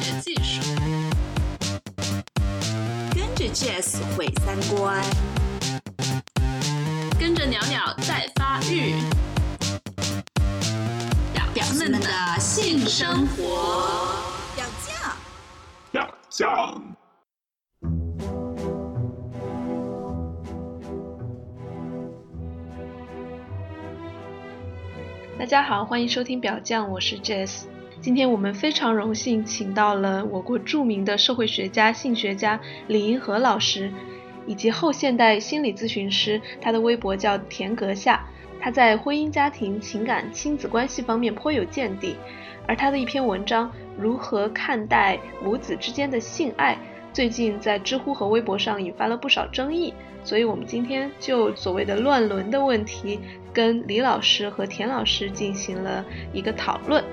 学技术，跟着 Jazz 毁三观，跟着鸟鸟在发育，表们的性生活，表酱，表酱。大家好，欢迎收听表酱，我是 Jazz。今天我们非常荣幸请到了我国著名的社会学家、性学家李银河老师，以及后现代心理咨询师，他的微博叫田阁下。他在婚姻家庭、情感、亲子关系方面颇有见地，而他的一篇文章《如何看待母子之间的性爱》，最近在知乎和微博上引发了不少争议。所以，我们今天就所谓的乱伦的问题，跟李老师和田老师进行了一个讨论。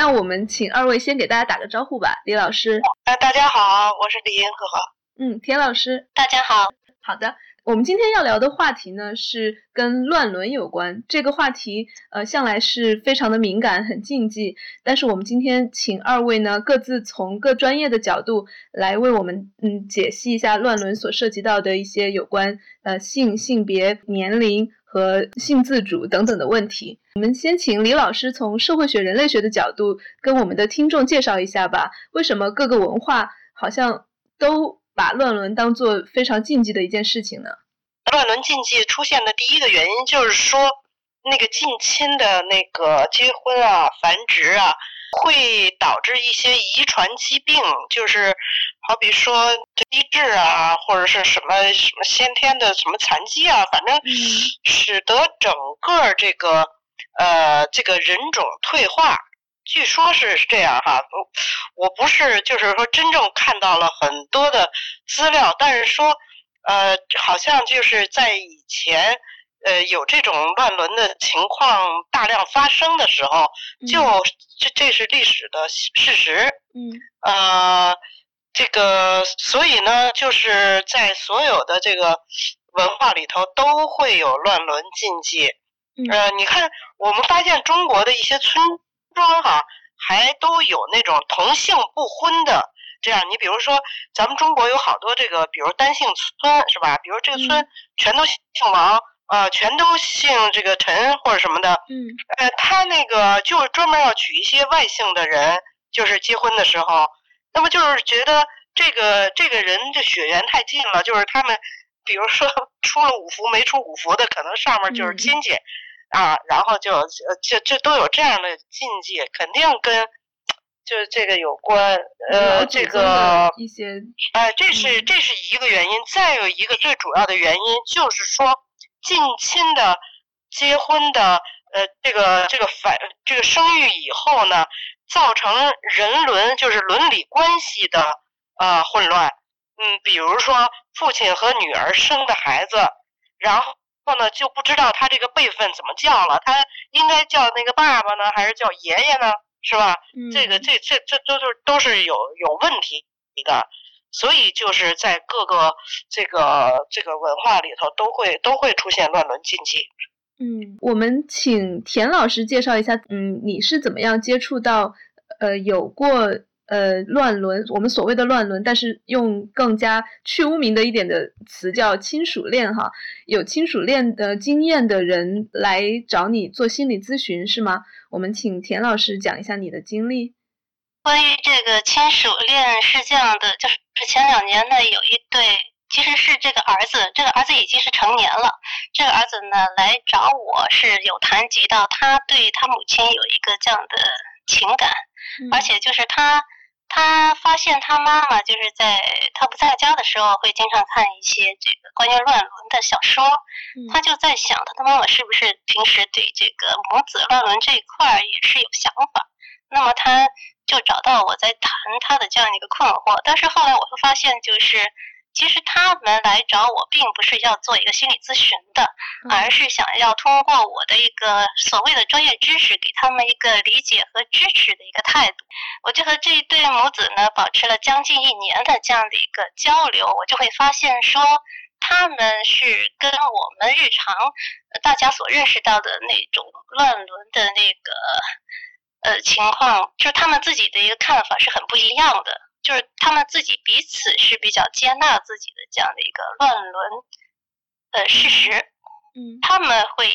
那我们请二位先给大家打个招呼吧，李老师。呃，大家好，我是李银河。嗯，田老师。大家好。好的，我们今天要聊的话题呢是跟乱伦有关。这个话题呃向来是非常的敏感，很禁忌。但是我们今天请二位呢各自从各专业的角度来为我们嗯解析一下乱伦所涉及到的一些有关呃性、性别、年龄。和性自主等等的问题，我们先请李老师从社会学、人类学的角度跟我们的听众介绍一下吧。为什么各个文化好像都把乱伦当做非常禁忌的一件事情呢？乱伦禁忌出现的第一个原因就是说，那个近亲的那个结婚啊、繁殖啊。会导致一些遗传疾病，就是好比说低智啊，或者是什么什么先天的什么残疾啊，反正使得整个这个呃这个人种退化。据说是这样哈，我不是就是说真正看到了很多的资料，但是说呃好像就是在以前。呃，有这种乱伦的情况大量发生的时候，就这这是历史的事实。嗯，呃，这个所以呢，就是在所有的这个文化里头都会有乱伦禁忌。呃，你看，我们发现中国的一些村庄哈，还都有那种同姓不婚的这样。你比如说，咱们中国有好多这个，比如单姓村是吧？比如这个村全都姓王。呃，全都姓这个陈或者什么的，嗯，呃，他那个就是专门要娶一些外姓的人，就是结婚的时候，那么就是觉得这个这个人的血缘太近了，就是他们，比如说出了五福没出五福的，可能上面就是亲戚，啊，然后就就就都有这样的禁忌，肯定跟就是这个有关，呃，这个一些，哎，这是这是一个原因，再有一个最主要的原因就是说。近亲的结婚的，呃，这个这个反这个生育以后呢，造成人伦就是伦理关系的呃混乱。嗯，比如说父亲和女儿生的孩子，然后呢就不知道他这个辈分怎么叫了，他应该叫那个爸爸呢，还是叫爷爷呢？是吧？这个这这这都是都是有有问题的。所以就是在各个这个这个文化里头，都会都会出现乱伦禁忌。嗯，我们请田老师介绍一下，嗯，你是怎么样接触到呃有过呃乱伦，我们所谓的乱伦，但是用更加去污名的一点的词叫亲属恋哈，有亲属恋的经验的人来找你做心理咨询是吗？我们请田老师讲一下你的经历。关于这个亲属恋是这样的，就是前两年呢，有一对，其实是这个儿子，这个儿子已经是成年了。这个儿子呢来找我是有谈及到他对他母亲有一个这样的情感，而且就是他他发现他妈妈就是在他不在家的时候会经常看一些这个关于乱伦的小说，他就在想他的妈妈是不是平时对这个母子乱伦这一块也是有想法，那么他。就找到我在谈他的这样一个困惑，但是后来我会发现，就是其实他们来找我，并不是要做一个心理咨询的，而是想要通过我的一个所谓的专业知识，给他们一个理解和支持的一个态度。我就和这一对母子呢，保持了将近一年的这样的一个交流，我就会发现说，他们是跟我们日常大家所认识到的那种乱伦的那个呃情况，就是他们自己的一个看法是很不一样的。就是他们自己彼此是比较接纳自己的这样的一个乱伦呃事实，嗯他们会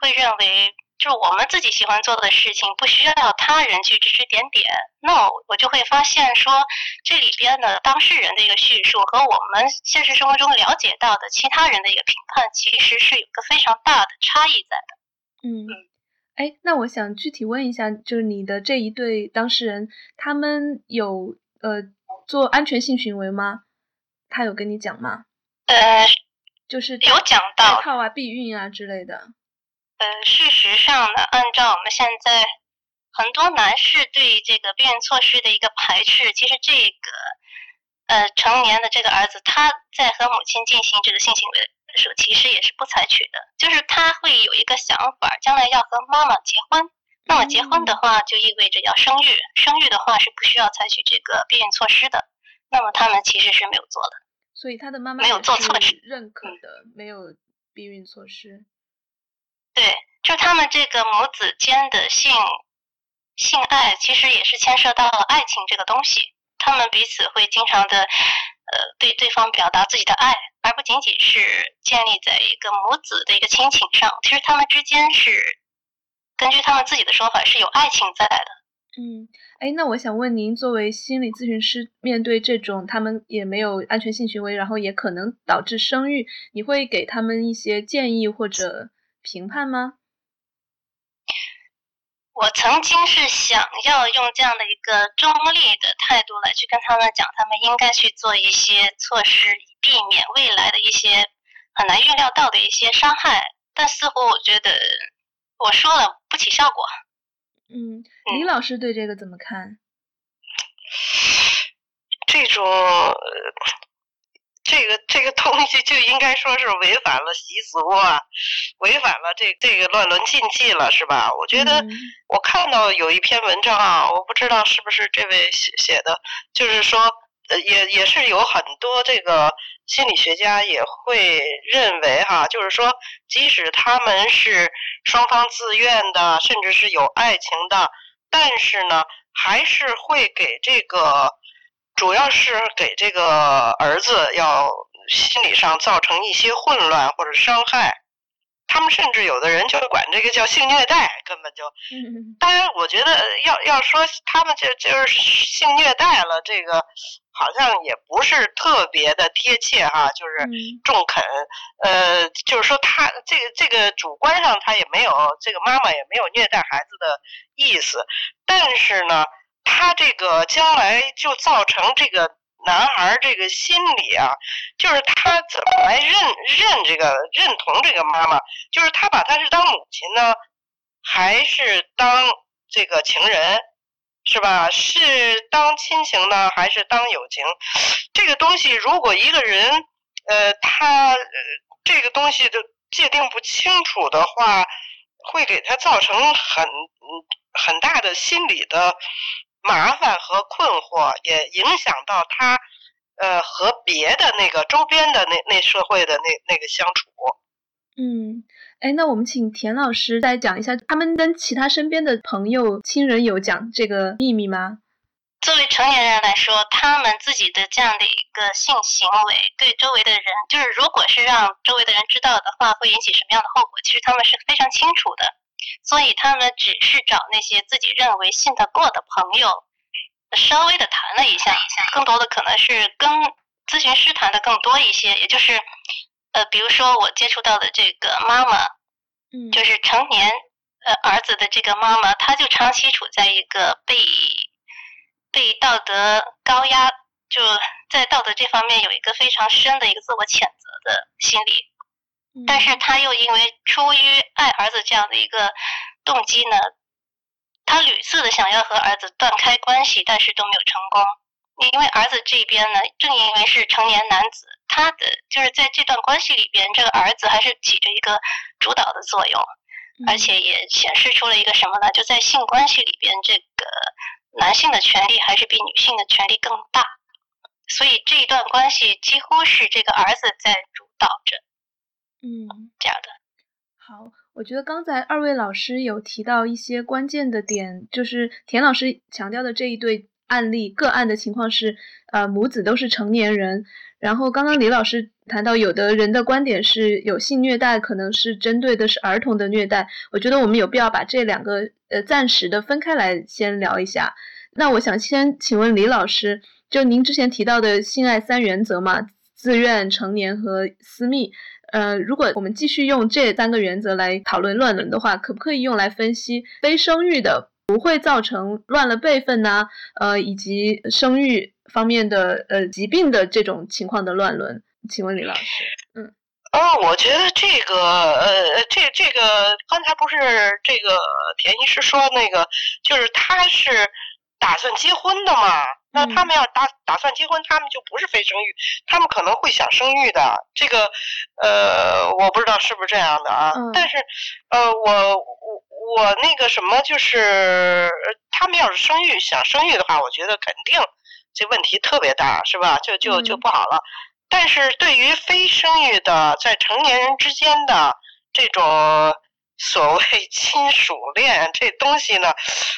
会认为，就是我们自己喜欢做的事情，不需要他人去指指点点。那我我就会发现说，这里边的当事人的一个叙述和我们现实生活中了解到的其他人的一个评判，其实是有个非常大的差异在的。嗯，哎，那我想具体问一下，就是你的这一对当事人，他们有呃做安全性行为吗？他有跟你讲吗？呃，就是有讲戴到，套啊、避孕啊之类的。呃，事实上呢，按照我们现在很多男士对这个避孕措施的一个排斥，其实这个呃成年的这个儿子他在和母亲进行这个性行为的时候，其实也是不采取的，就是他会有一个想法，将来要和妈妈结婚。那么结婚的话，就意味着要生育，生育的话是不需要采取这个避孕措施的。那么他们其实是没有做的。所以他的妈妈没有做措施认可的，没有避孕措施。对，就他们这个母子间的性性爱，其实也是牵涉到了爱情这个东西。他们彼此会经常的，呃，对对方表达自己的爱，而不仅仅是建立在一个母子的一个亲情上。其实他们之间是根据他们自己的说法是有爱情在的。嗯，哎，那我想问您，作为心理咨询师，面对这种他们也没有安全性行为，然后也可能导致生育，你会给他们一些建议或者评判吗？我曾经是想要用这样的一个中立的态度来去跟他们讲，他们应该去做一些措施，以避免未来的一些很难预料到的一些伤害。但似乎我觉得我说了不起效果。嗯，李老师对这个怎么看？这种呃这个这个东西就应该说是违反了习俗啊，违反了这这个乱伦禁忌了，是吧？我觉得嗯我看到有一篇文章啊，我不知道是不是这位写写的，就是说，也也是有很多这个心理学家也会认为哈，就是说，即使他们是双方自愿的，甚至是有爱情的，但是呢，还是会给这个，主要是给这个儿子要心理上造成一些混乱或者伤害。他们甚至有的人就管这个叫性虐待，根本就嗯。当然，我觉得要要说他们就就是性虐待了，这个好像也不是特别的贴切哈，就是嗯。中肯。呃，就是说他这个这个主观上他也没有这个妈妈也没有虐待孩子的意思，但是呢，他这个将来就造成这个男孩儿这个心理啊，就是他怎么来认认这个认同这个妈妈，就是他把她是当母亲呢，还是当这个情人，是吧？是当亲情呢，还是当友情？这个东西，如果一个人，呃，他呃这个东西的界定不清楚的话，会给他造成很很大的心理的麻烦和困惑，也影响到他呃和别的那个周边的那那社会的那那个相处。嗯，哎，那我们请田老师再讲一下，他们跟其他身边的朋友、亲人有讲这个秘密吗？作为成年人来说，他们自己的这样的一个性行为，对周围的人，就是如果是让周围的人知道的话，会引起什么样的后果，其实他们是非常清楚的。所以他们只是找那些自己认为信得过的朋友，稍微的谈了一下，更多的可能是跟咨询师谈的更多一些，也就是，呃，比如说我接触到的这个妈妈，嗯，就是成年呃儿子的这个妈妈，她就长期处在一个被被道德高压，就在道德这方面有一个非常深的一个自我谴责的心理。嗯但是他又因为出于爱儿子这样的一个动机呢，他屡次的想要和儿子断开关系，但是都没有成功。因为儿子这边呢，正因为是成年男子，他的就是在这段关系里边，这个儿子还是起着一个主导的作用。而嗯且也显示出了一个什么呢？就在性关系里边，这个男性的权利还是比女性的权利更大。所以这一段关系几乎是这个儿子在主导着，嗯，这样的。好，我觉得刚才二位老师有提到一些关键的点，就是田老师强调的这一对案例个案的情况是，呃，母子都是成年人。然后刚刚李老师谈到，有的人的观点是有性虐待，可能是针对的是儿童的虐待。我觉得我们有必要把这两个呃暂时的分开来先聊一下。那我想先请问李老师，就您之前提到的性爱三原则嘛，自愿、成年和私密。呃，如果我们继续用这三个原则来讨论乱伦的话，可不可以用来分析非生育的不会造成乱了辈分呢？呃，以及生育方面的呃疾病的这种情况的乱伦？请问李老师，嗯，哦，我觉得这个呃，这这个刚才不是这个田医师说那个，就是他是打算结婚的嘛。那他们要打打算结婚，他们就不是非生育，他们可能会想生育的。这个，呃，我不知道是不是这样的啊。但是，呃，我我我那个什么，就是他们要是生育想生育的话，我觉得肯定这问题特别大，是吧？就就就不好了。但是对于非生育的，在成年人之间的这种。所谓 亲属恋这东西呢，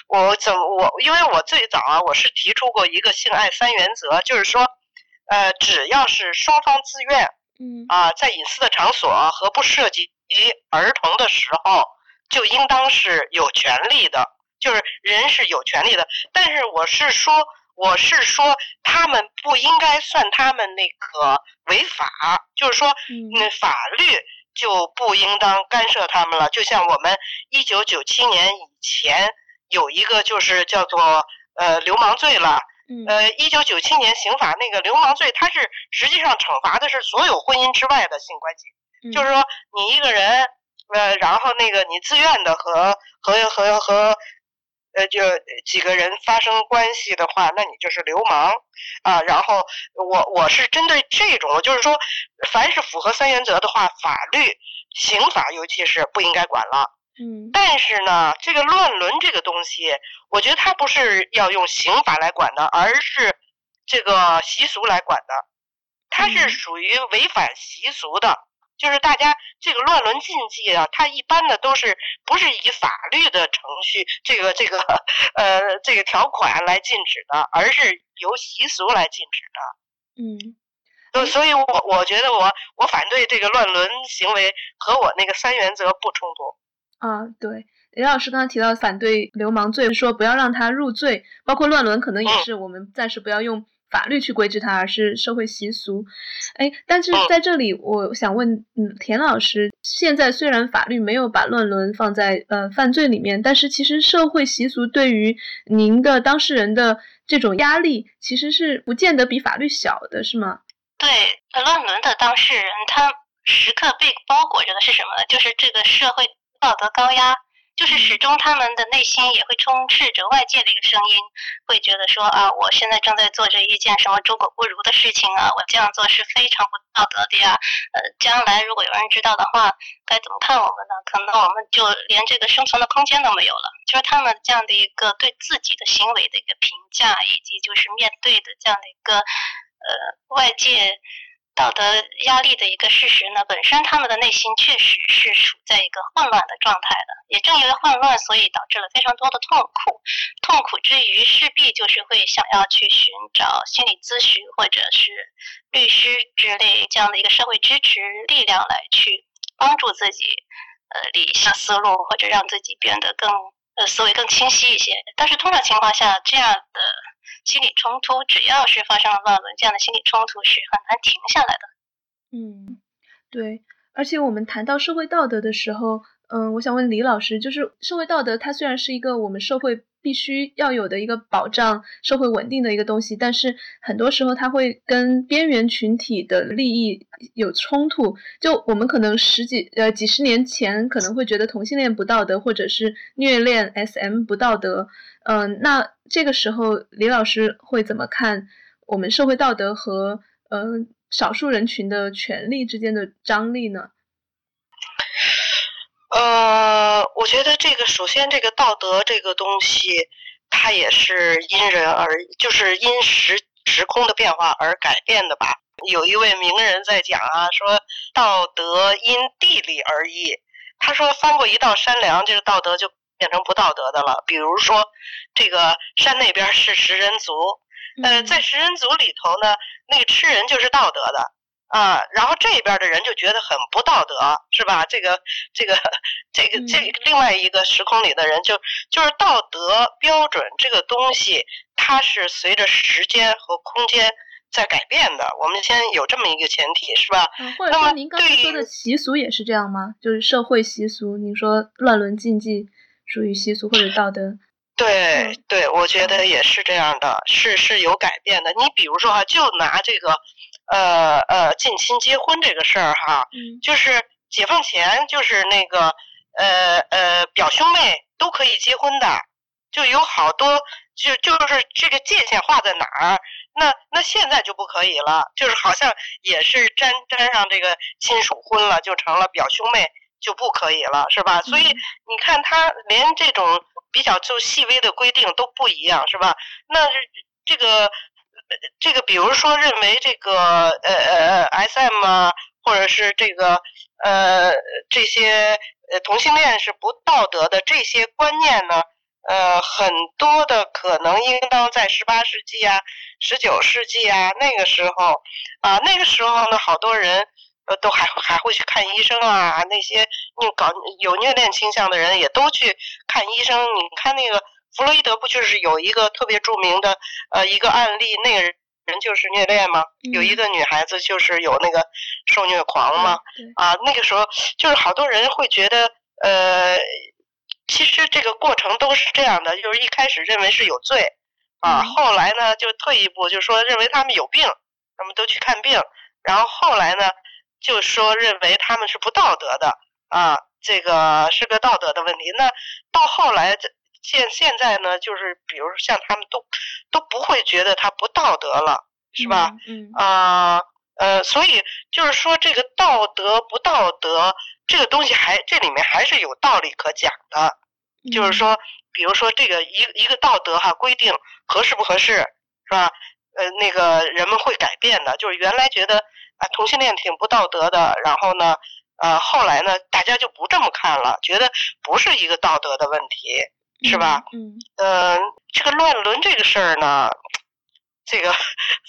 我怎么我因为我最早啊，我是提出过一个性爱三原则，就是说，呃，只要是双方自愿，嗯啊，在隐私的场所和不涉及儿童的时候，就应当是有权利的，就是人是有权利的。但是我是说，我是说，他们不应该算他们那个违法，就是说，嗯，法律。就不应当干涉他们了。就像我们一九九七年以前有一个就是叫做呃流氓罪了，呃一九九七年刑法那个流氓罪，它是实际上惩罚的是所有婚姻之外的性关系，就是说你一个人呃，然后那个你自愿的和和和和。呃，就几个人发生关系的话，那你就是流氓啊。然后我我是针对这种，就是说，凡是符合三原则的话，法律、刑法尤其是不应该管了。嗯。但是呢，这个乱伦这个东西，我觉得它不是要用刑法来管的，而是这个习俗来管的，它是属于违反习俗的。就是大家这个乱伦禁忌啊，它一般的都是不是以法律的程序，这个这个呃这个条款来禁止的，而是由习俗来禁止的。嗯，所所以，我我觉得我我反对这个乱伦行为和我那个三原则不冲突。啊，对，李老师刚才提到反对流氓罪，说不要让他入罪，包括乱伦，可能也是我们暂时不要用。法律去规制它，而是社会习俗。哎，但是在这里，我想问，嗯，田老师，现在虽然法律没有把乱伦放在呃犯罪里面，但是其实社会习俗对于您的当事人的这种压力，其实是不见得比法律小的，是吗？对，乱伦的当事人，他时刻被包裹着的是什么呢？就是这个社会道德高压。就是始终他们的内心也会充斥着外界的一个声音，会觉得说啊，我现在正在做着一件什么猪狗不如的事情啊，我这样做是非常不道德的呀。呃，将来如果有人知道的话，该怎么看我们呢？可能我们就连这个生存的空间都没有了。就是他们这样的一个对自己的行为的一个评价，以及就是面对的这样的一个呃外界。道德压力的一个事实呢，本身他们的内心确实是处在一个混乱的状态的。也正因为混乱，所以导致了非常多的痛苦。痛苦之余，势必就是会想要去寻找心理咨询或者是律师之类这样的一个社会支持力量来去帮助自己，呃，理一下思路或者让自己变得更呃思维更清晰一些。但是通常情况下，这样的。心理冲突，只要是发生了乱伦，这样的心理冲突是很难停下来的。嗯，对。而且我们谈到社会道德的时候，嗯，我想问李老师，就是社会道德，它虽然是一个我们社会必须要有的一个保障社会稳定的一个东西，但是很多时候它会跟边缘群体的利益有冲突。就我们可能十几呃几十年前可能会觉得同性恋不道德，或者是虐恋 SM 不道德。嗯，那这个时候李老师会怎么看我们社会道德和嗯少数人群的权利之间的张力呢？呃，我觉得这个首先这个道德这个东西，它也是因人而，就是因时时空的变化而改变的吧。有一位名人在讲啊，说道德因地理而异。他说翻过一道山梁，这个道德就变成不道德的了。比如说，这个山那边是食人族，呃，在食人族里头呢，那个吃人就是道德的。啊，然后这边的人就觉得很不道德，是吧？这个、这个、这个、这另外一个时空里的人，就就是道德标准这个东西，它是随着时间和空间在改变的。我们先有这么一个前提，是吧？或者说您刚才说的习俗也是这样吗？就是社会习俗，您说乱伦禁忌属于习俗或者道德？对对，我觉得也是这样的，是是有改变的。你比如说哈，就拿这个。呃呃，近亲结婚这个事儿哈，就是解放前就是那个呃呃表兄妹都可以结婚的，就有好多就就是这个界限画在哪儿？那那现在就不可以了，就是好像也是沾沾上这个亲属婚了，就成了表兄妹就不可以了，是吧？所以你看他连这种比较就细微的规定都不一样，是吧？那这个。这个，比如说认为这个呃呃呃 SM 啊，或者是这个呃这些呃同性恋是不道德的这些观念呢，呃很多的可能应当在十八世纪啊、十九世纪啊那个时候啊那个时候呢，好多人呃都还还会去看医生啊，那些你搞有虐恋倾向的人也都去看医生。你看那个。弗洛伊德不就是有一个特别著名的呃一个案例，那个人就是虐恋吗？有一个女孩子就是有那个受虐狂吗？啊，那个时候就是好多人会觉得呃，其实这个过程都是这样的，就是一开始认为是有罪啊，后来呢就退一步就说认为他们有病，他们都去看病，然后后来呢就说认为他们是不道德的啊，这个是个道德的问题。那到后来这。现现在呢，就是比如像他们都都不会觉得他不道德了，是吧？嗯啊呃，所以就是说这个道德不道德这个东西还这里面还是有道理可讲的，就是说，比如说这个一一个道德哈规定合适不合适，是吧？呃，那个人们会改变的，就是原来觉得啊同性恋挺不道德的，然后呢，呃后来呢大家就不这么看了，觉得不是一个道德的问题。是吧？嗯，呃，这个乱伦这个事儿呢，这个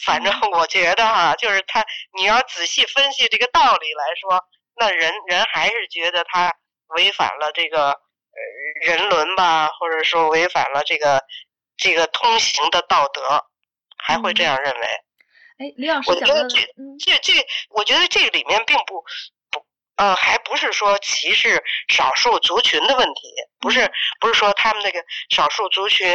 反正我觉得哈，就是他你要仔细分析这个道理来说，那人人还是觉得他违反了这个呃人伦吧，或者说违反了这个这个通行的道德，还会这样认为。哎，李老师讲的，这这这，我觉得这里面并不。呃，还不是说歧视少数族群的问题，不是不是说他们那个少数族群，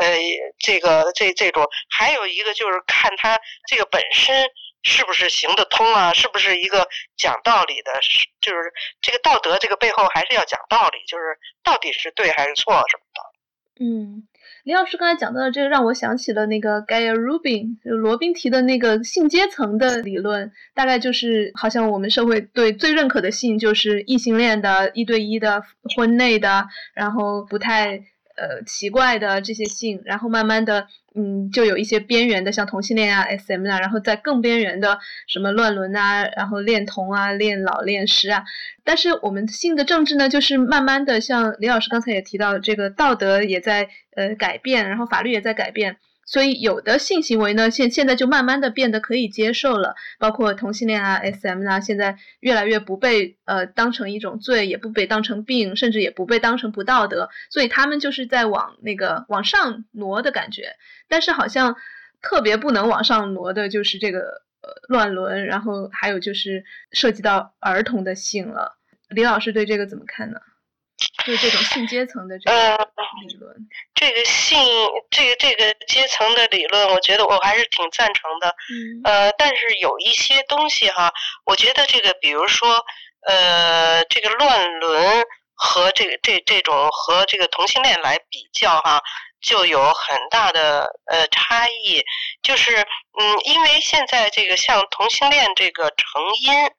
呃，这个这这种，还有一个就是看他这个本身是不是行得通啊，是不是一个讲道理的，就是这个道德这个背后还是要讲道理，就是到底是对还是错什么的。嗯。李老师刚才讲到的这个，让我想起了那个 Gaia Rubin，就罗宾提的那个性阶层的理论，大概就是好像我们社会对最认可的性就是异性恋的、一对一的、婚内的，然后不太。呃，奇怪的这些性，然后慢慢的，嗯，就有一些边缘的，像同性恋啊、SM 啊，然后在更边缘的什么乱伦呐，然后恋童啊、恋老、恋尸啊。但是我们性的政治呢，就是慢慢的，像李老师刚才也提到，这个道德也在呃改变，然后法律也在改变。所以有的性行为呢，现现在就慢慢的变得可以接受了，包括同性恋啊、SM 啊，现在越来越不被呃当成一种罪，也不被当成病，甚至也不被当成不道德，所以他们就是在往那个往上挪的感觉。但是好像特别不能往上挪的就是这个呃乱伦，然后还有就是涉及到儿童的性了。李老师对这个怎么看呢？就是这种性阶层的这个理论，这个性这个这个阶层的理论，我觉得我还是挺赞成的。嗯，呃，但是有一些东西哈，我觉得这个，比如说，呃，这个乱伦和这个这这种和这个同性恋来比较哈，就有很大的呃差异。就是，嗯，因为现在这个像同性恋这个成因。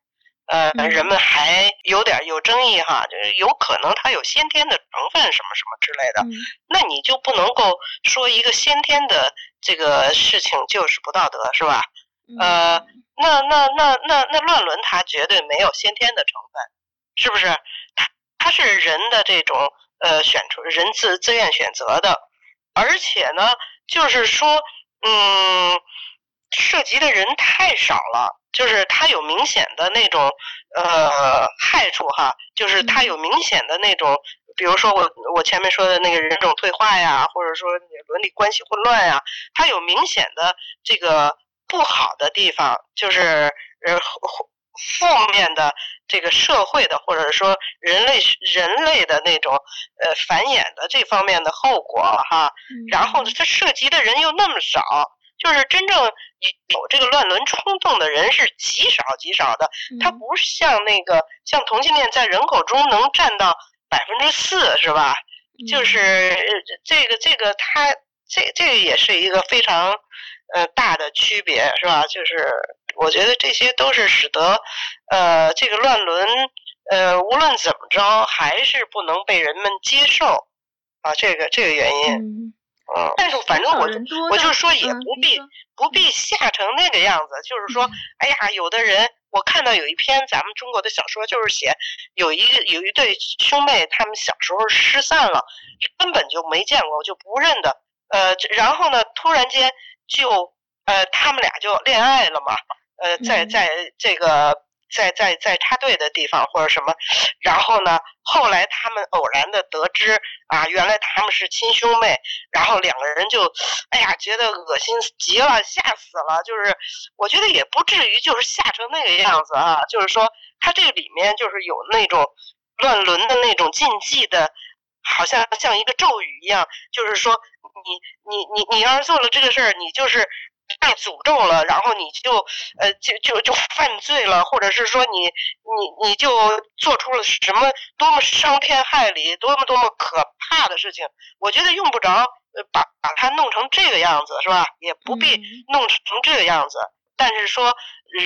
呃，人们还有点有争议哈，就是有可能它有先天的成分什么什么之类的，那你就不能够说一个先天的这个事情就是不道德，是吧？呃，那那那那那乱伦，它绝对没有先天的成分，是不是？它它是人的这种呃选出人自自愿选择的，而且呢，就是说，嗯，涉及的人太少了，就是它有明显的那种呃害处哈，就是它有明显的那种，比如说我我前面说的那个人种退化呀，或者说伦理关系混乱呀，它有明显的这个。不好的地方就是呃负面的这个社会的或者说人类人类的那种呃繁衍的这方面的后果哈，然后它涉及的人又那么少，就是真正有这个乱伦冲动的人是极少极少的，他不像那个像同性恋在人口中能占到百分之四是吧？就是这个这个他这这个也是一个非常。呃，大的区别是吧？就是我觉得这些都是使得，呃，这个乱伦，呃，无论怎么着，还是不能被人们接受，啊，这个这个原因，嗯，但是反正我我就说也不必不必吓成那个样子，就是说，哎呀，有的人我看到有一篇咱们中国的小说，就是写有一个有一对兄妹，他们小时候失散了，根本就没见过，就不认得，呃，然后呢，突然间。就呃，他们俩就恋爱了嘛，呃，在在这个在在在插队的地方或者什么，然后呢，后来他们偶然的得知啊，原来他们是亲兄妹，然后两个人就，哎呀，觉得恶心极了，吓死了。就是我觉得也不至于就是吓成那个样子啊，就是说他这里面就是有那种乱伦的那种禁忌的，好像像一个咒语一样，就是说。你你你你要是做了这个事儿，你就是被诅咒了，然后你就呃就就就犯罪了，或者是说你你你就做出了什么多么伤天害理、多么多么可怕的事情。我觉得用不着把把它弄成这个样子，是吧？也不必弄成这个样子。但是说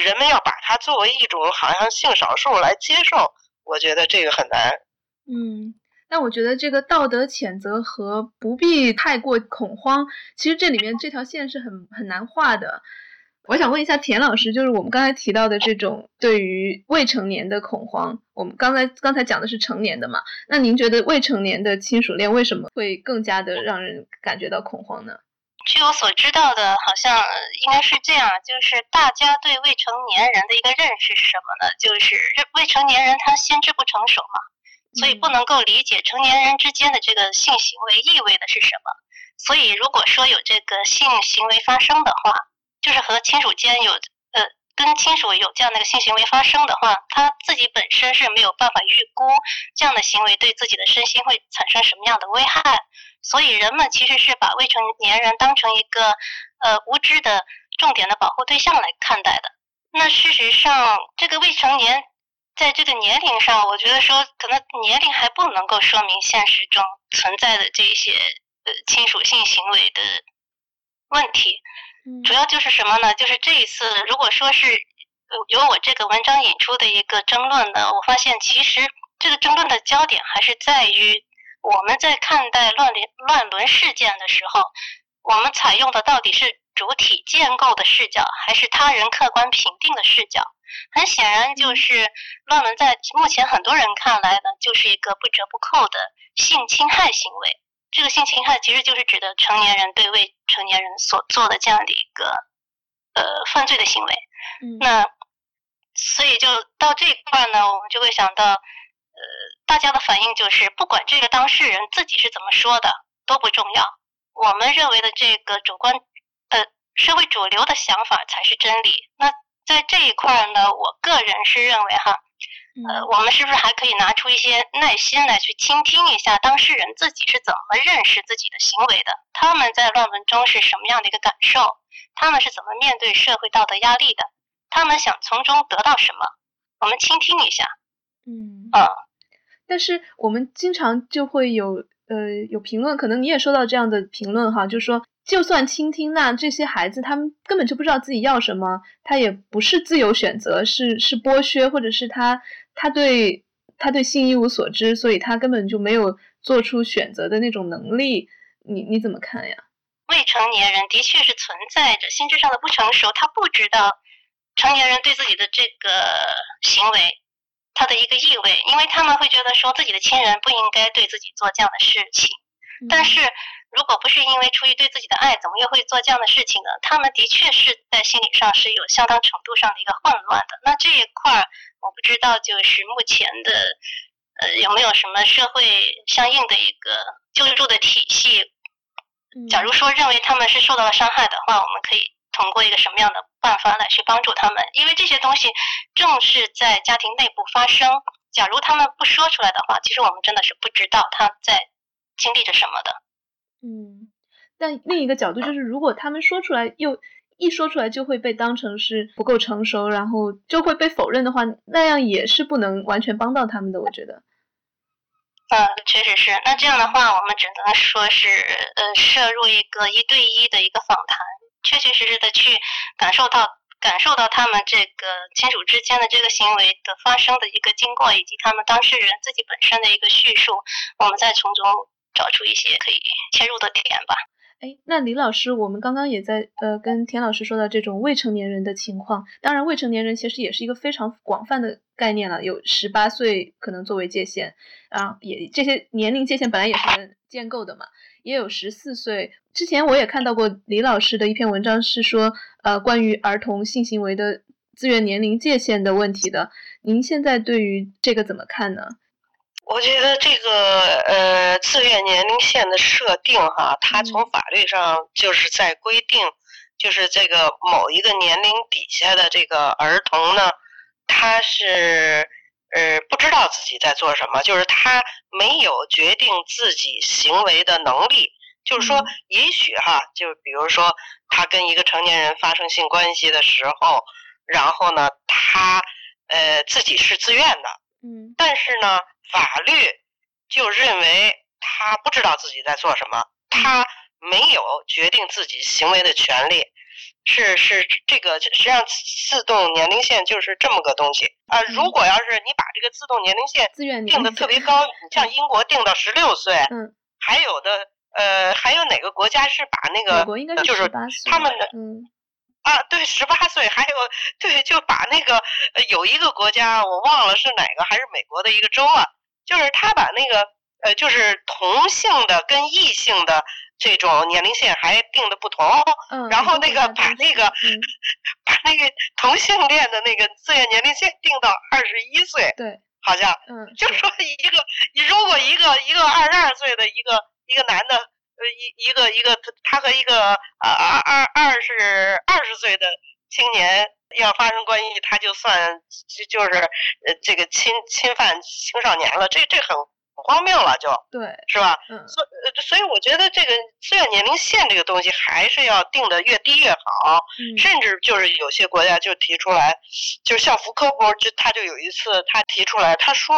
人们要把它作为一种好像性少数来接受，我觉得这个很难。嗯。但我觉得这个道德谴责和不必太过恐慌，其实这里面这条线是很很难画的。我想问一下田老师，就是我们刚才提到的这种对于未成年的恐慌，我们刚才刚才讲的是成年的嘛？那您觉得未成年的亲属恋为什么会更加的让人感觉到恐慌呢？据我所知道的，好像应该是这样，就是大家对未成年人的一个认识是什么呢？就是未成年人他心智不成熟嘛。所以不能够理解成年人之间的这个性行为意味的是什么。所以如果说有这个性行为发生的话，就是和亲属间有呃跟亲属有这样的一个性行为发生的话，他自己本身是没有办法预估这样的行为对自己的身心会产生什么样的危害。所以人们其实是把未成年人当成一个呃无知的重点的保护对象来看待的。那事实上，这个未成年。在这个年龄上，我觉得说可能年龄还不能够说明现实中存在的这些呃亲属性行为的问题。主要就是什么呢？就是这一次，如果说是由我这个文章引出的一个争论呢，我发现其实这个争论的焦点还是在于我们在看待乱伦乱伦事件的时候，我们采用的到底是主体建构的视角，还是他人客观评定的视角？很显然，就是乱伦在目前很多人看来呢，就是一个不折不扣的性侵害行为。这个性侵害其实就是指的成年人对未成年人所做的这样的一个呃犯罪的行为。那所以就到这一块呢，我们就会想到，呃，大家的反应就是，不管这个当事人自己是怎么说的都不重要，我们认为的这个主观呃社会主流的想法才是真理。那在这一块呢，我个人是认为哈，呃，我们是不是还可以拿出一些耐心来去倾听一下当事人自己是怎么认识自己的行为的？他们在乱伦中是什么样的一个感受？他们是怎么面对社会道德压力的？他们想从中得到什么？我们倾听一下。嗯啊，但是我们经常就会有呃有评论，可能你也收到这样的评论哈，就是说。就算倾听，那这些孩子他们根本就不知道自己要什么，他也不是自由选择，是是剥削，或者是他他对他对性一无所知，所以他根本就没有做出选择的那种能力。你你怎么看呀？未成年人的确是存在着心智上的不成熟，他不知道成年人对自己的这个行为，他的一个意味，因为他们会觉得说自己的亲人不应该对自己做这样的事情。但是如果不是因为出于对自己的爱，怎么又会做这样的事情呢？他们的确是在心理上是有相当程度上的一个混乱的。那这一块儿，我不知道就是目前的，呃，有没有什么社会相应的一个救助的体系？假如说认为他们是受到了伤害的话，我们可以通过一个什么样的办法来去帮助他们？因为这些东西正是在家庭内部发生。假如他们不说出来的话，其实我们真的是不知道他在。经历着什么的？嗯，但另一个角度就是，如果他们说出来，又一说出来就会被当成是不够成熟，然后就会被否认的话，那样也是不能完全帮到他们的。我觉得，嗯，确实是。那这样的话，我们只能说是，呃，摄入一个一对一的一个访谈，确确实实的去感受到感受到他们这个亲属之间的这个行为的发生的一个经过，以及他们当事人自己本身的一个叙述，我们再从中。找出一些可以切入的点吧。哎，那李老师，我们刚刚也在呃跟田老师说到这种未成年人的情况。当然，未成年人其实也是一个非常广泛的概念了，有十八岁可能作为界限啊，也这些年龄界限本来也是能建构的嘛。也有十四岁。之前我也看到过李老师的一篇文章，是说呃关于儿童性行为的自愿年龄界限的问题的。您现在对于这个怎么看呢？我觉得这个呃自愿年龄线的设定哈，它从法律上就是在规定，就是这个某一个年龄底下的这个儿童呢，他是呃不知道自己在做什么，就是他没有决定自己行为的能力。就是说，也许哈，就比如说他跟一个成年人发生性关系的时候，然后呢，他呃自己是自愿的，嗯，但是呢。法律就认为他不知道自己在做什么，他没有决定自己行为的权利，是是这个实际上自动年龄线就是这么个东西啊。如果要是你把这个自动年龄线定的特别高，你像英国定到十六岁，嗯，还有的呃还有哪个国家是把那个就是他们的嗯。啊，对，十八岁，还有对，就把那个有一个国家我忘了是哪个，还是美国的一个州啊，就是他把那个呃，就是同性的跟异性的这种年龄线还定的不同，嗯，然后那个把那个把那个同性恋的那个自愿年龄线定到二十一岁，对，好像，嗯，就说一个，你如果一个一个二十二岁的一个一个男的。呃，一一个一个，他和一个呃二二二十二十岁的青年要发生关系，他就算就就是呃这个侵侵犯青少年了，这这很荒谬了，就对，是吧？嗯，所所以我觉得这个自愿年龄线这个东西还是要定的越低越好，甚至就是有些国家就提出来，就是像福柯不就他就有一次他提出来，他说，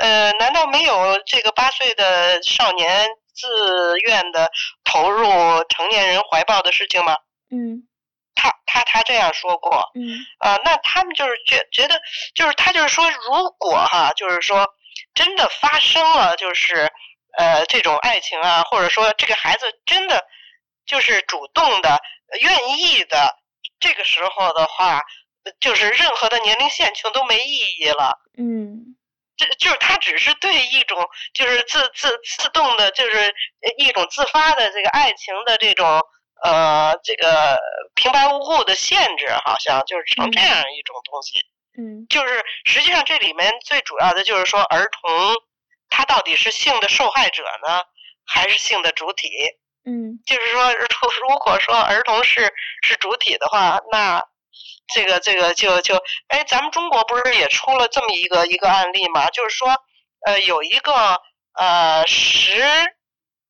呃，难道没有这个八岁的少年？自愿的投入成年人怀抱的事情吗？嗯，他他他这样说过。嗯，啊，那他们就是觉觉得，就是他就是说，如果哈，就是说真的发生了，就是呃这种爱情啊，或者说这个孩子真的就是主动的、愿意的，这个时候的话，就是任何的年龄线就都没意义了。嗯。这就是他只是对一种就是自自自动的，就是一种自发的这个爱情的这种呃这个平白无故的限制，好像就是成这样一种东西。嗯，就是实际上这里面最主要的就是说儿童他到底是性的受害者呢，还是性的主体？嗯，就是说如 如果说儿童是是主体的话，那。这个这个就就哎，咱们中国不是也出了这么一个一个案例吗？就是说，呃，有一个呃十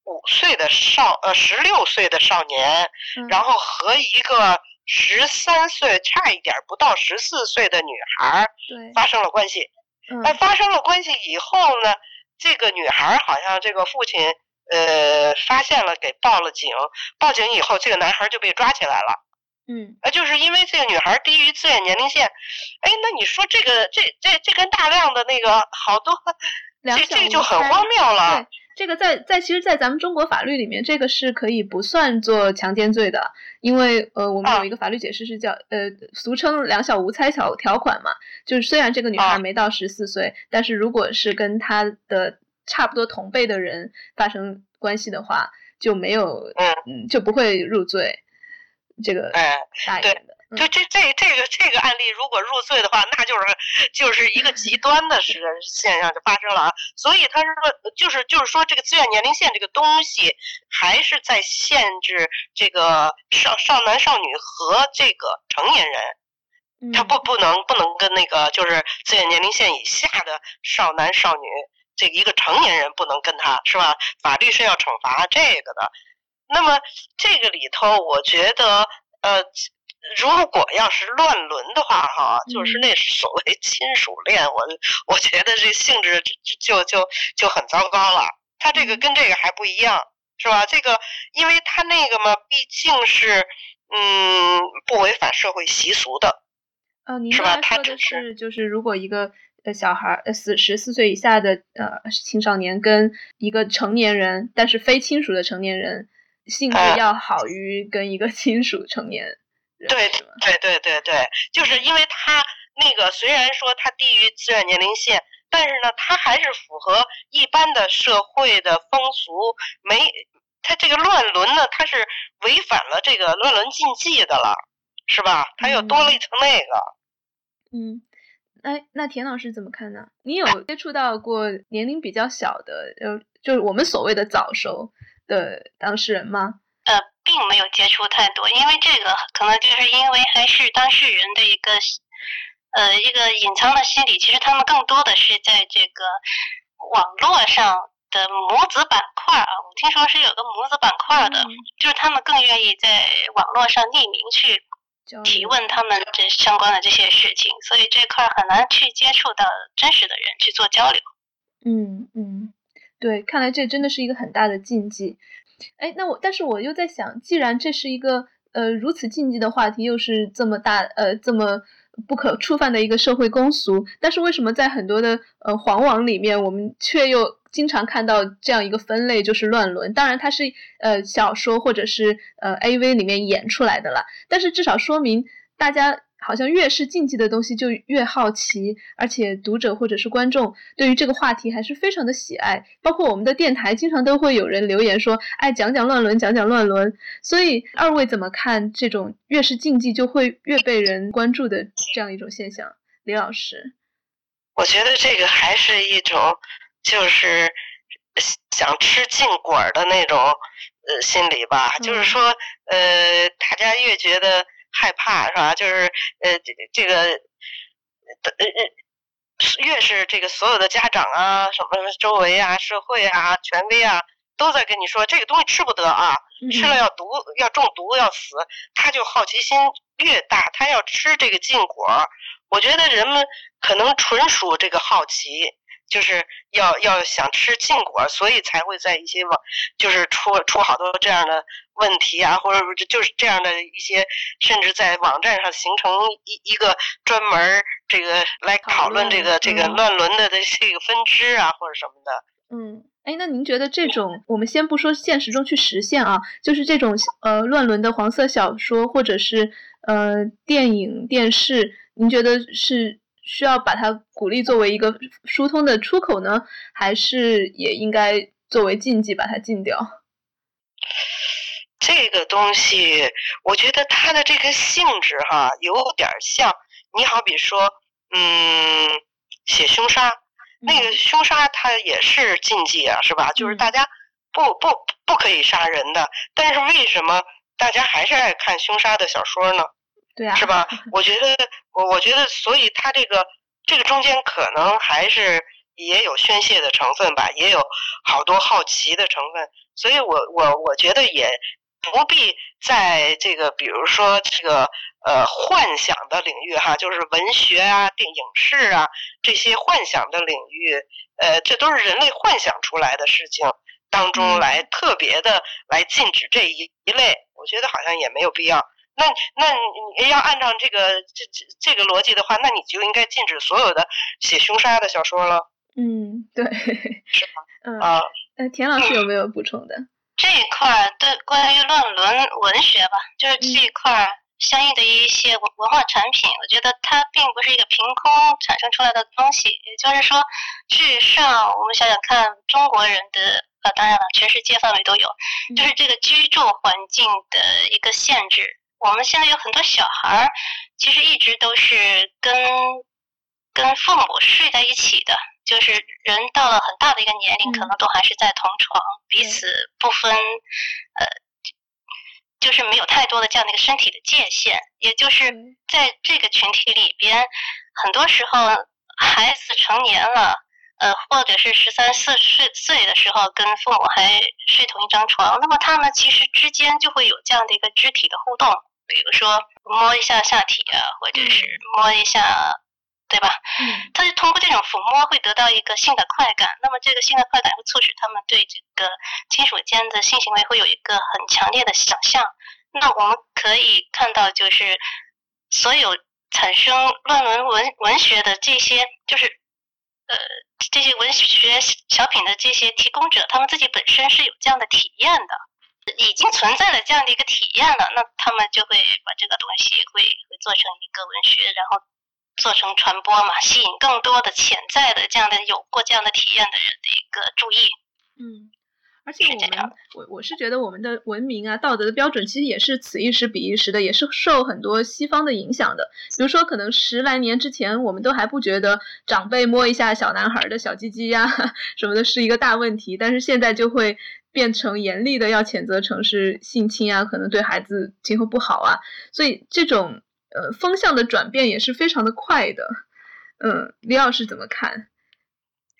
五岁的少呃十六岁的少年，然后和一个十三岁差一点不到十四岁的女孩发生了关系。哎，发生了关系以后呢，这个女孩好像这个父亲呃发现了，给报了警。报警以后，这个男孩就被抓起来了。嗯，呃，就是因为这个女孩低于自愿年龄线，哎，那你说这个这这这跟大量的那个好多，这这就很荒谬了。这个在在其实，在咱们中国法律里面，这个是可以不算作强奸罪的，因为呃，我们有一个法律解释是叫呃，俗称“两小无猜”条条款嘛，就是虽然这个女孩没到十四岁，但是如果是跟她的差不多同辈的人发生关系的话，就没有嗯，就不会入罪。这个哎，大一点的。就这这这个这个案例，如果入罪的话，那就是就是一个极端的事现象就发生了啊。所以他是说，就是就是说，这个自愿年龄线这个东西，还是在限制这个少少男少女和这个成年人，他不不能不能跟那个就是自愿年龄线以下的少男少女，这一个成年人不能跟他是吧？法律是要惩罚这个的。那么这个里头，我觉得呃。如果要是乱伦的话，哈，就是那所谓亲属恋，我我觉得这性质就就就很糟糕了。他这个跟这个还不一样，是吧？这个因为他那个嘛，毕竟是嗯不违反社会习俗的，呃，您刚才说的是就是如果一个呃小孩呃四十四岁以下的呃青少年跟一个成年人，但是非亲属的成年人，性质要好于跟一个 亲属成年。对对对对对，就是因为他那个虽然说他低于自愿年龄线，但是呢，他还是符合一般的社会的风俗。没，他这个乱伦呢，他是违反了这个乱伦禁忌的了，是吧？他又多了一层那个。嗯，哎，那田老师怎么看呢？你有接触到过年龄比较小的，呃，就是我们所谓的早熟的当事人吗？呃，并没有接触太多，因为这个可能就是因为还是当事人的一个呃一个隐藏的心理，其实他们更多的是在这个网络上的母子板块啊，我听说是有个母子板块的，就是他们更愿意在网络上匿名去提问他们这相关的这些事情，所以这块很难去接触到真实的人去做交流。嗯嗯，对，看来这真的是一个很大的禁忌。哎，那我但是我又在想，既然这是一个呃如此禁忌的话题，又是这么大呃这么不可触犯的一个社会公俗，但是为什么在很多的呃黄网里面，我们却又经常看到这样一个分类，就是乱伦？当然它是呃小说或者是呃 AV 里面演出来的了，但是至少说明大家。好像越是禁忌的东西就越好奇，而且读者或者是观众对于这个话题还是非常的喜爱。包括我们的电台，经常都会有人留言说：“哎，讲讲乱伦，讲讲乱伦。”所以二位怎么看这种越是禁忌就会越被人关注的这样一种现象？李老师，我觉得这个还是一种就是想吃禁果的那种呃心理吧。就是说，呃，大家越觉得。害怕是吧？就是呃，这这个呃呃，越是这个所有的家长啊，什么周围啊、社会啊、权威啊，都在跟你说这个东西吃不得啊，吃了要毒、要中毒、要死，他就好奇心越大，他要吃这个禁果。我觉得人们可能纯属这个好奇。就是要要想吃禁果，所以才会在一些网，就是出出好多这样的问题啊，或者就是这样的一些，甚至在网站上形成一一个专门这个来讨论这个这个乱伦的的这个分支啊，或者什么的。嗯，哎，那您觉得这种，我们先不说现实中去实现啊，就是这种呃乱伦的黄色小说或者是呃电影电视，您觉得是？需要把它鼓励作为一个疏通的出口呢，还是也应该作为禁忌把它禁掉？这个东西，我觉得它的这个性质哈，有点像你好比说，嗯，写凶杀，那个凶杀它也是禁忌啊，是吧？就是大家不不不可以杀人的，但是为什么大家还是爱看凶杀的小说呢？对啊，是吧？我觉得，我我觉得，所以他这个这个中间可能还是也有宣泄的成分吧，也有好多好奇的成分。所以我我我觉得也不必在这个，比如说这个呃幻想的领域哈，就是文学啊、电影视啊这些幻想的领域，呃，这都是人类幻想出来的事情当中来特别的来禁止这一一类，我觉得好像也没有必要。那那你要按照这个这这这个逻辑的话，那你就应该禁止所有的写凶杀的小说了。嗯，对，是吧？嗯啊，呃，田老师有没有补充的？这一块儿对关于论文文学吧，就是这一块儿相应的一些文文化产品，我觉得它并不是一个凭空产生出来的东西。也就是说，至上我们想想看，中国人的啊，当然了，全世界范围都有，就是这个居住环境的一个限制。我们现在有很多小孩儿，其实一直都是跟跟父母睡在一起的。就是人到了很大的一个年龄，可能都还是在同床，彼此不分，呃，就是没有太多的这样的一个身体的界限。也就是在这个群体里边，很多时候孩子成年了，呃，或者是十三四岁岁的时候，跟父母还睡同一张床，那么他们其实之间就会有这样的一个肢体的互动，比如说摸一下下体啊，或者是摸一下。对吧？嗯，他就通过这种抚摸会得到一个性的快感，那么这个性的快感会促使他们对这个亲属间的性行为会有一个很强烈的想象。那我们可以看到，就是所有产生论文文文学的这些，就是呃这些文学小品的这些提供者，他们自己本身是有这样的体验的，已经存在了这样的一个体验了，那他们就会把这个东西会会做成一个文学，然后。做成传播嘛，吸引更多的潜在的这样的有过这样的体验的人的一个注意。嗯，而且我们，我我是觉得我们的文明啊，道德的标准其实也是此一时彼一时的，也是受很多西方的影响的。比如说，可能十来年之前，我们都还不觉得长辈摸一下小男孩的小鸡鸡呀 什么的是一个大问题，但是现在就会变成严厉的要谴责成是性侵啊，可能对孩子今后不好啊。所以这种。呃，风向的转变也是非常的快的，嗯，李老师怎么看？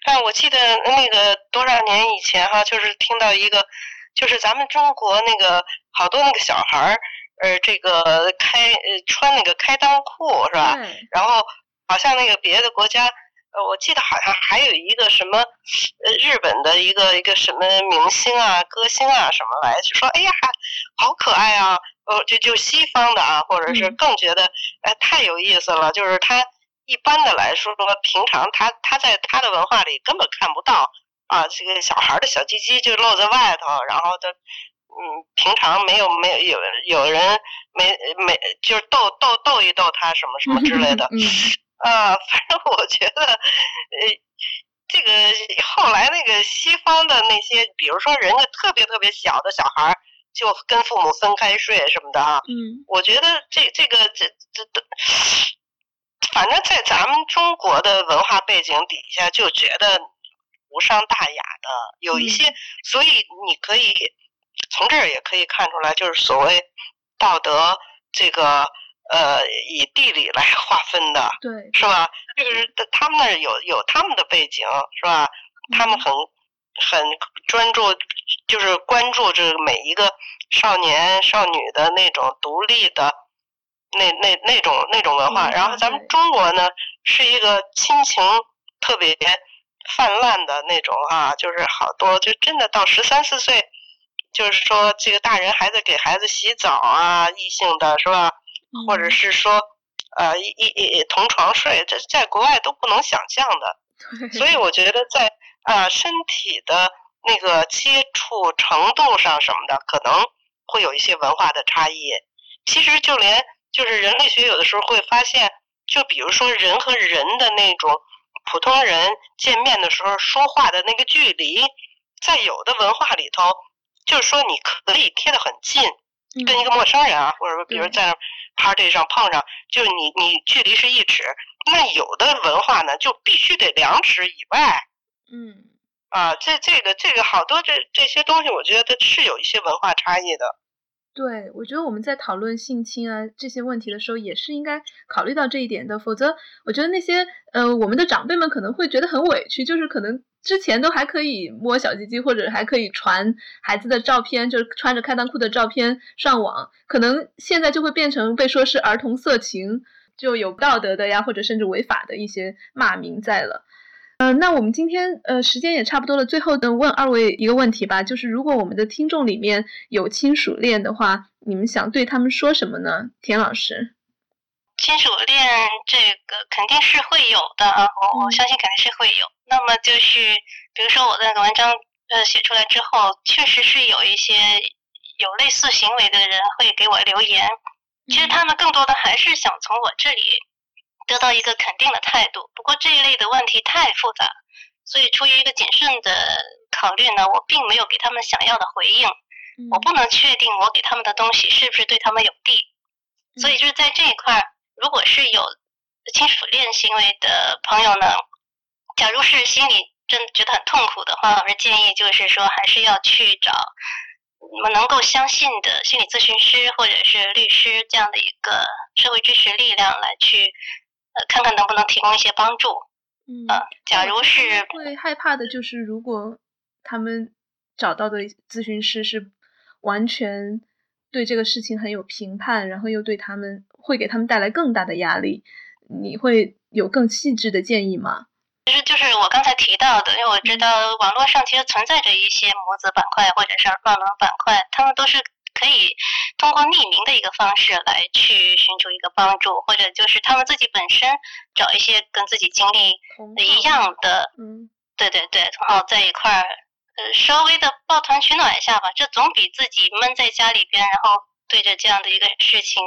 啊，我记得那个多少年以前哈，就是听到一个，就是咱们中国那个好多那个小孩儿，呃，这个开呃穿那个开裆裤是吧？然后好像那个别的国家，呃，我记得好像还有一个什么，呃，日本的一个一个什么明星啊、歌星啊什么来，就说哎呀，好可爱啊。呃，就就西方的啊，或者是更觉得，哎，太有意思了。就是他一般的来说，平常他他在他的文化里根本看不到啊，这个小孩的小鸡鸡就露在外头，然后他，嗯，平常没有没有有有人没没就是逗逗逗一逗他什么什么之类的，啊，反正我觉得，呃，这个后来那个西方的那些，比如说人家特别特别小的小孩儿。就跟父母分开睡什么的啊，嗯，我觉得这这个这这都，反正在咱们中国的文化背景底下，就觉得无伤大雅的，有一些，所以你可以从这儿也可以看出来，就是所谓道德这个呃以地理来 划分的，对，是吧？就是他们那儿有有他们的背景，是吧？他们很。很专注，就是关注这每一个少年少女的那种独立的那那那种那种文化。然后咱们中国呢，是一个亲情特别泛滥的那种啊，就是好多就真的到十三四岁，就是说这个大人还在给孩子洗澡啊，异性的是吧？或者是说呃一一同床睡，这在国外都不能想象的。所以我觉得在。啊，身体的那个接触程度上什么的，可能会有一些文化的差异。其实就连就是人类学有的时候会发现，就比如说人和人的那种普通人见面的时候说话的那个距离，在有的文化里头，就是说你可以贴得很近，跟一个陌生人啊，或者说比如在 party 上碰上，就是你你距离是一尺，那有的文化呢就必须得两尺以外。嗯，啊，这这个这个好多这这些东西，我觉得是有一些文化差异的。对，我觉得我们在讨论性侵啊这些问题的时候，也是应该考虑到这一点的。否则，我觉得那些呃我们的长辈们可能会觉得很委屈，就是可能之前都还可以摸小鸡鸡，或者还可以传孩子的照片，就是穿着开裆裤的照片上网，可能现在就会变成被说是儿童色情，就有道德的呀，或者甚至违法的一些骂名在了。嗯，那我们今天呃时间也差不多了，最后呢问二位一个问题吧，就是如果我们的听众里面有亲属恋的话，你们想对他们说什么呢？田老师，亲属恋这个肯定是会有的啊，我我相信肯定是会有。那么就是比如说我的那个文章呃写出来之后，确实是有一些有类似行为的人会给我留言。其实他们更多的还是想从我这里得到一个肯定的态度。不过这一类的问题太复杂，所以出于一个谨慎的考虑呢，我并没有给他们想要的回应。我不能确定我给他们的东西是不是对他们有利。所以就是在这一块，如果是有亲属恋行为的朋友呢，假如是心里真觉得很痛苦的话，我是建议就是说还是要去找。我们能够相信的心理咨询师或者是律师这样的一个社会支持力量来去，呃，看看能不能提供一些帮助。嗯，假如是会害怕的，就是如果他们找到的咨询师是完全对这个事情很有评判，然后又对他们会给他们带来更大的压力，你会有更细致的建议吗？其实就是我刚才提到的，因为我知道网络上其实存在着一些模子板块或者是乱伦板块，他们都是可以通过匿名的一个方式来去寻求一个帮助，或者就是他们自己本身找一些跟自己经历一样的，嗯，对对对，然后在一块儿，呃，稍微的抱团取暖一下吧，这总比自己闷在家里边，然后对着这样的一个事情。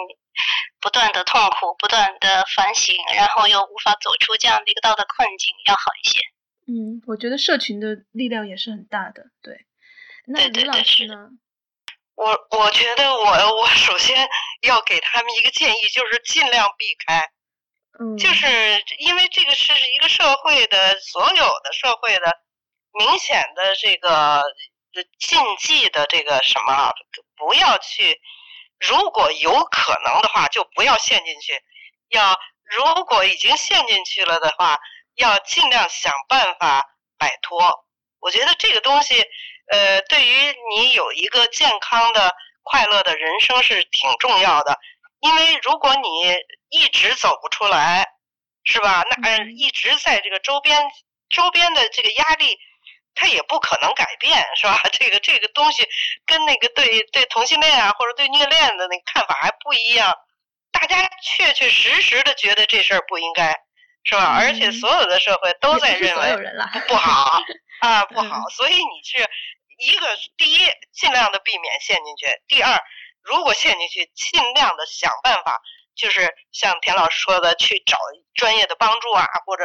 不断的痛苦，不断的反省，然后又无法走出这样的一个道德困境，要好一些。嗯，我觉得社群的力量也是很大的。对，那李老师呢？我我觉得我我首先要给他们一个建议，就是尽量避开。嗯，就是因为这个是一个社会的所有的社会的明显的这个禁忌的这个什么，不要去。如果有可能的话，就不要陷进去。要如果已经陷进去了的话，要尽量想办法摆脱。我觉得这个东西，呃，对于你有一个健康的、快乐的人生是挺重要的。因为如果你一直走不出来，是吧？那一直在这个周边周边的这个压力。他也不可能改变，是吧？这个这个东西跟那个对对同性恋啊，或者对虐恋的那个看法还不一样。大家确确实实的觉得这事儿不应该，是吧？而且所有的社会都在认为不好 啊，不好。所以你是一个第一，尽量的避免陷进去；第二，如果陷进去，尽量的想办法。就是像田老师说的，去找专业的帮助啊，或者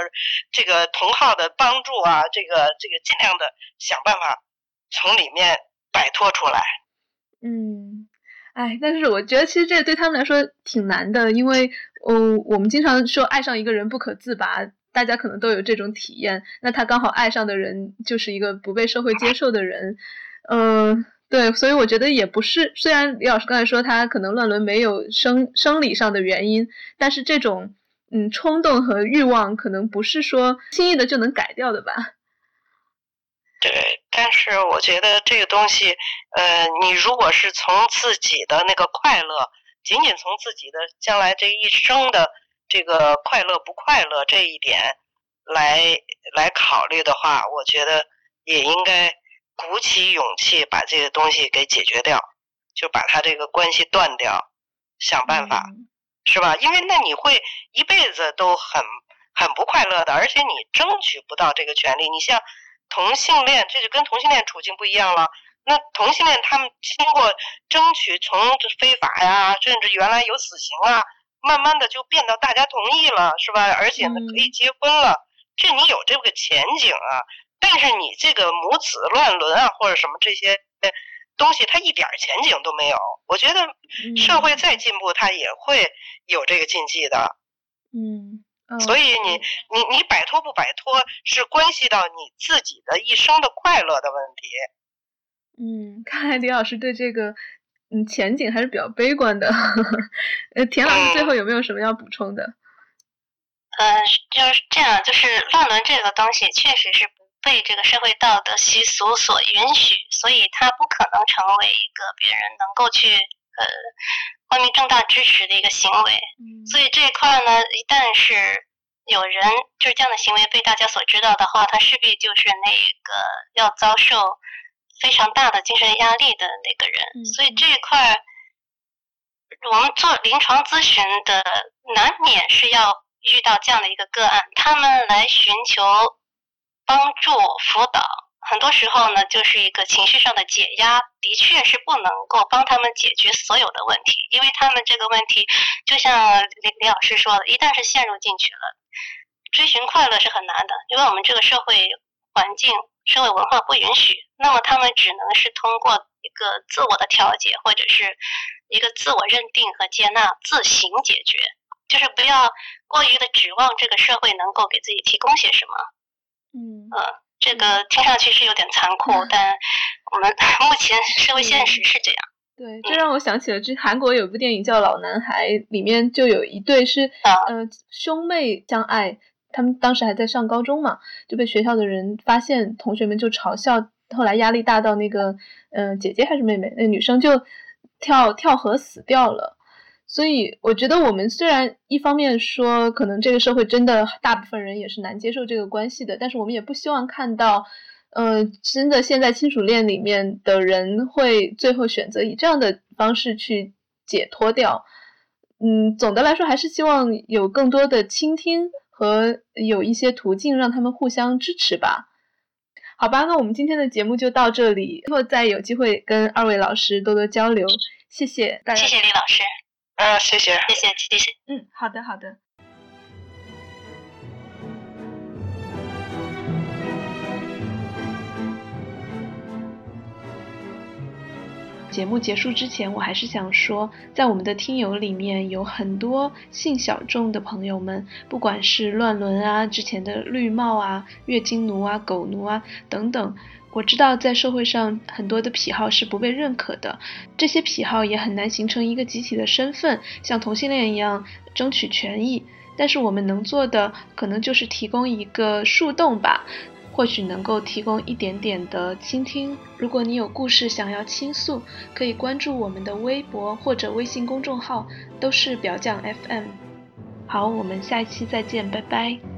这个同号的帮助啊，这个这个尽量的想办法从里面摆脱出来。嗯，哎，但是我觉得其实这对他们来说挺难的，因为嗯，我们经常说爱上一个人不可自拔，大家可能都有这种体验。那他刚好爱上的人就是一个不被社会接受的人，嗯。对，所以我觉得也不是。虽然李老师刚才说他可能乱伦没有生生理上的原因，但是这种嗯冲动和欲望可能不是说轻易的就能改掉的吧。对，但是我觉得这个东西，呃，你如果是从自己的那个快乐，仅仅从自己的将来这一生的这个快乐不快乐这一点来来考虑的话，我觉得也应该。鼓起勇气把这个东西给解决掉，就把他这个关系断掉，想办法，是吧？因为那你会一辈子都很很不快乐的，而且你争取不到这个权利。你像同性恋，这就跟同性恋处境不一样了。那同性恋他们经过争取从非法呀，甚至原来有死刑啊，慢慢的就变到大家同意了，是吧？而且呢可以结婚了，这你有这个前景啊。但是你这个母子乱伦啊，或者什么这些东西，它一点前景都没有。我觉得社会再进步，它也会有这个禁忌的。嗯，所以你你你摆脱不摆脱，是关系到你自己的一生的快乐的问题。嗯，看来李老师对这个嗯前景还是比较悲观的。呃，田老师最后有没有什么要补充的？呃，就是这样，就是乱伦这个东西，确实是不。被这个社会道德习俗所允许，所以它不可能成为一个别人能够去呃光明正大支持的一个行为。所以这一块呢，一旦是有人就是这样的行为被大家所知道的话，他势必就是那个要遭受非常大的精神压力的那个人。所以这一块，我们做临床咨询的难免是要遇到这样的一个个案，他们来寻求。帮助辅导，很多时候呢，就是一个情绪上的解压，的确是不能够帮他们解决所有的问题，因为他们这个问题，就像李李老师说的，一旦是陷入进去了，追寻快乐是很难的，因为我们这个社会环境、社会文化不允许，那么他们只能是通过一个自我的调节，或者是一个自我认定和接纳，自行解决，就是不要过于的指望这个社会能够给自己提供些什么。嗯呃，这个听上去是有点残酷，但我们 目前社会现实是这样。对，这让我想起了这韩国有部电影叫《老男孩》，里面就有一对是啊呃兄妹相爱，他们当时还在上高中嘛，就被学校的人发现，同学们就嘲笑，后来压力大到那个呃姐姐还是妹妹，那女生就跳跳河死掉了。所以我觉得我们虽然一方面说可能这个社会真的大部分人也是难接受这个关系的，但是我们也不希望看到。呃，真的，现在亲属恋里面的人会最后选择以这样的方式去解脱掉。嗯，总的来说还是希望有更多的倾听和有一些途径让他们互相支持吧。好吧，那我们今天的节目就到这里，以后再有机会跟二位老师多多交流。谢谢大家，谢谢李老师，啊，谢谢。谢谢谢谢。嗯，好的好的。节目结束之前，我还是想说，在我们的听友里面有很多性小众的朋友们，不管是乱伦啊、之前的绿帽啊、月经奴啊、狗奴啊等等，我知道在社会上很多的癖好是不被认可的，这些癖好也很难形成一个集体的身份，像同性恋一样争取权益。但是我们能做的，可能就是提供一个树洞吧。或许能够提供一点点的倾听。如果你有故事想要倾诉，可以关注我们的微博或者微信公众号，都是表匠 FM。好，我们下一期再见，拜拜。